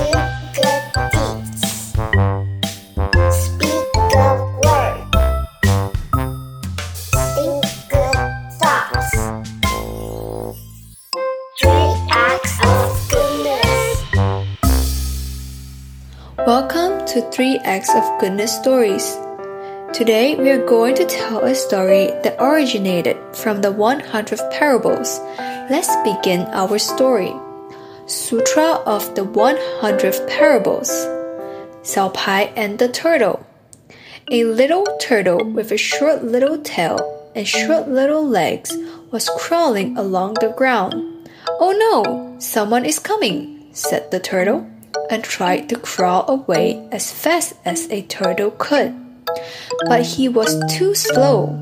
Welcome to 3 Acts of Goodness Stories. Today we are going to tell a story that originated from the 100 parables. Let's begin our story. Sutra of the 100 parables. Hisao Pai and the turtle. A little turtle with a short little tail and short little legs was crawling along the ground. Oh no, someone is coming, said the turtle, and tried to crawl away as fast as a turtle could. But he was too slow.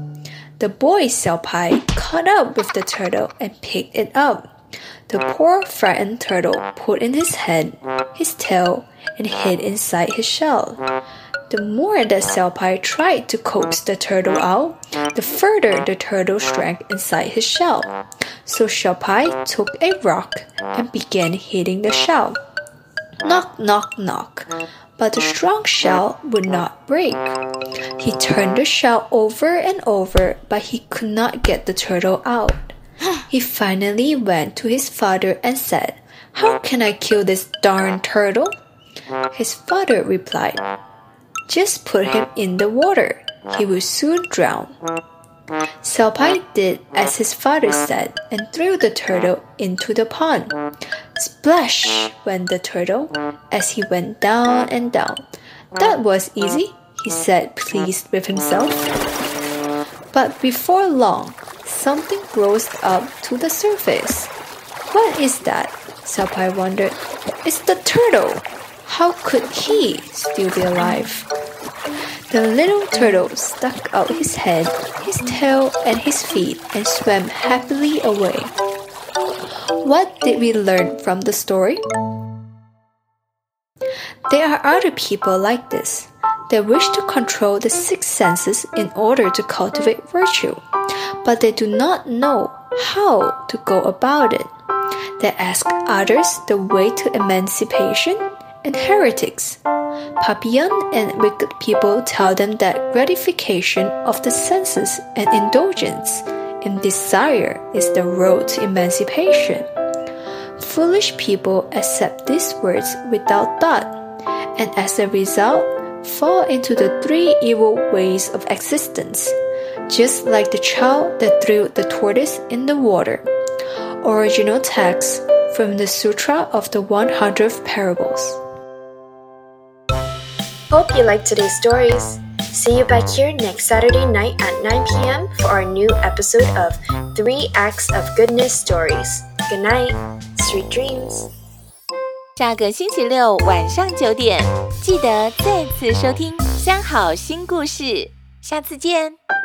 The boy Hisao Pai caught up with the turtle and picked it up. The poor frightened turtle put in his head, his tail, and hid inside his shell. The more that Hisao Pai tried to coax the turtle out, the further the turtle shrank inside his shell. So Hisao Pai took a rock and began hitting the shell. Knock, knock, knock. But the strong shell would not break. He turned the shell over and over, but he could not get the turtle out. He finally went to his father and said, How can I kill this darn turtle? His father replied, Just put him in the water. He will soon drown. Hisao Pai did as his father said and threw the turtle into the pond. Splash went the turtle as he went down and down. That was easy, he said, pleased with himself. But before long, something rose up to the surface. What is that? Hisao Pai wondered. It's the turtle. How could he still be alive? The little turtle stuck out his head, his tail, and his feet and swam happily away. What did we learn from the story? There are other people like this. They wish to control the six senses in order to cultivate virtue, but they do not know how to go about it. They ask others the way to emancipation and heretics. Papillon and wicked people tell them that gratification of the senses and indulgence in desire is the road to emancipation. Foolish people accept these words without thought, and as a result, fall into the three evil ways of existence, just like the child that threw the tortoise in the water. Original text from the Sutra of the 100th Parables. Hope you liked today's stories. See you back here next Saturday night at 9 p.m. for our new episode of Three Acts of Goodness Stories. Good night, sweet dreams. 下个星期六晚上九点，记得再次收听《三好心故事》，下次见。